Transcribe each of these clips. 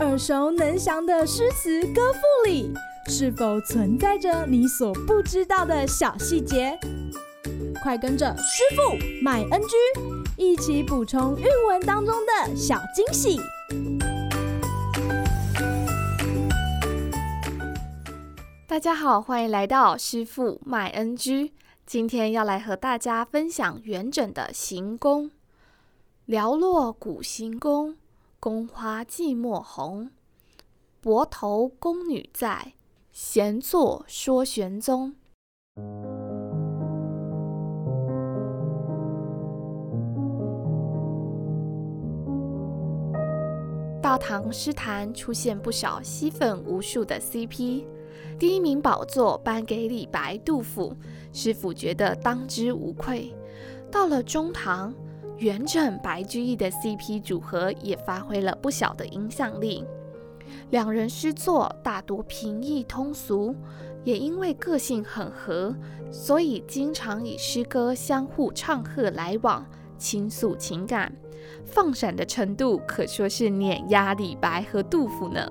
耳熟能详的诗词歌赋里，是否存在着你所不知道的小细节？快跟着师傅麦恩居一起补充韵文当中的小惊喜！大家好，欢迎来到师傅麦恩居。今天要来和大家分享元稹的行宫。寥落古行宫，宫花寂寞红。薄头宫女在，闲坐说玄宗。大唐诗坛出现不少吸粉无数的 CP，第一名宝座颁给李白、杜甫，师傅觉得当之无愧。到了中唐，元稹、白居易的 CP 组合也发挥了不小的影响力。两人诗作大多平易通俗，也因为个性很合，所以经常以诗歌相互唱和来往，倾诉情感，放闪的程度可说是碾压李白和杜甫呢。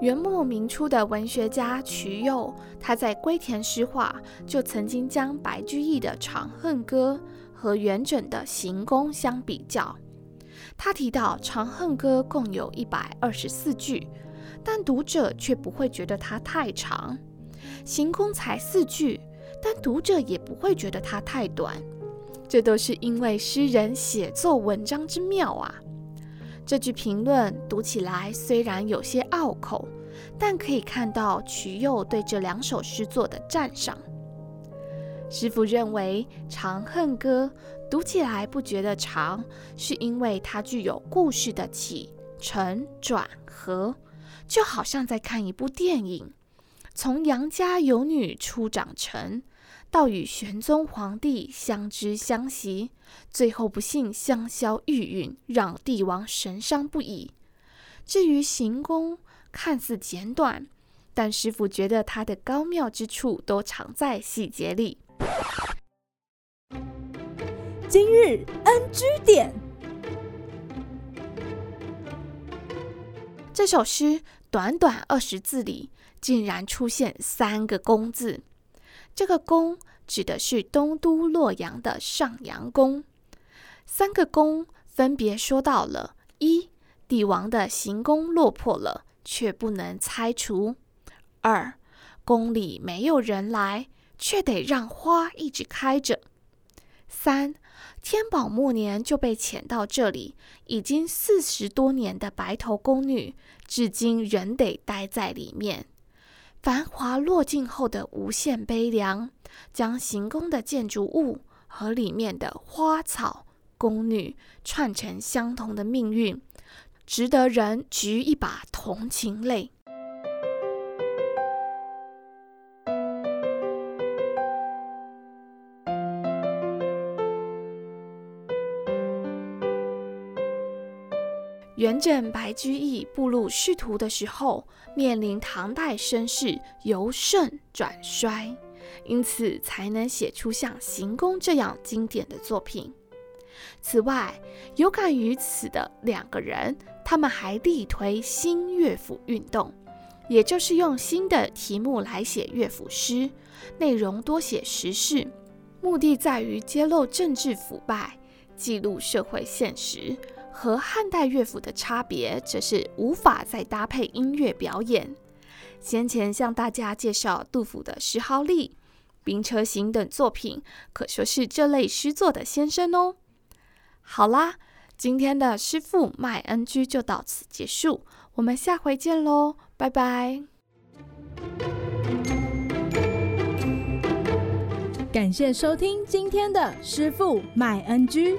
元末明初的文学家瞿佑，他在《归田诗话》就曾经将白居易的《长恨歌》和元稹的《行宫》相比较。他提到《长恨歌》共有一百二十四句，但读者却不会觉得它太长；《行宫》才四句，但读者也不会觉得它太短。这都是因为诗人写作文章之妙啊！这句评论读起来虽然有些拗口，但可以看到瞿佑对这两首诗作的赞赏。师傅认为《长恨歌》读起来不觉得长，是因为它具有故事的起承转合，就好像在看一部电影，从杨家有女初长成，到与玄宗皇帝相知相惜，最后不幸香消玉殒，让帝王神伤不已。至于行宫，看似简短，但师傅觉得它的高妙之处都藏在细节里。今日 NG 点，这首诗短短二十字里，竟然出现三个“宫”字。这个“宫”指的是东都洛阳的上阳宫。三个“宫”分别说到了：一、帝王的行宫落魄了，却不能拆除；二、宫里没有人来。却得让花一直开着。三，天宝末年就被遣到这里，已经四十多年的白头宫女，至今仍得待在里面。繁华落尽后的无限悲凉，将行宫的建筑物和里面的花草、宫女串成相同的命运，值得人掬一把同情泪。元稹、白居易步入仕途的时候，面临唐代身世由盛转衰，因此才能写出像《行宫》这样经典的作品。此外，有感于此的两个人，他们还力推新乐府运动，也就是用新的题目来写乐府诗，内容多写时事，目的在于揭露政治腐败，记录社会现实。和汉代乐府的差别，则是无法再搭配音乐表演。先前向大家介绍杜甫的《石壕吏》《兵车行》等作品，可说是这类诗作的先声哦。好啦，今天的师傅麦恩居就到此结束，我们下回见喽，拜拜。感谢收听今天的师傅麦恩居。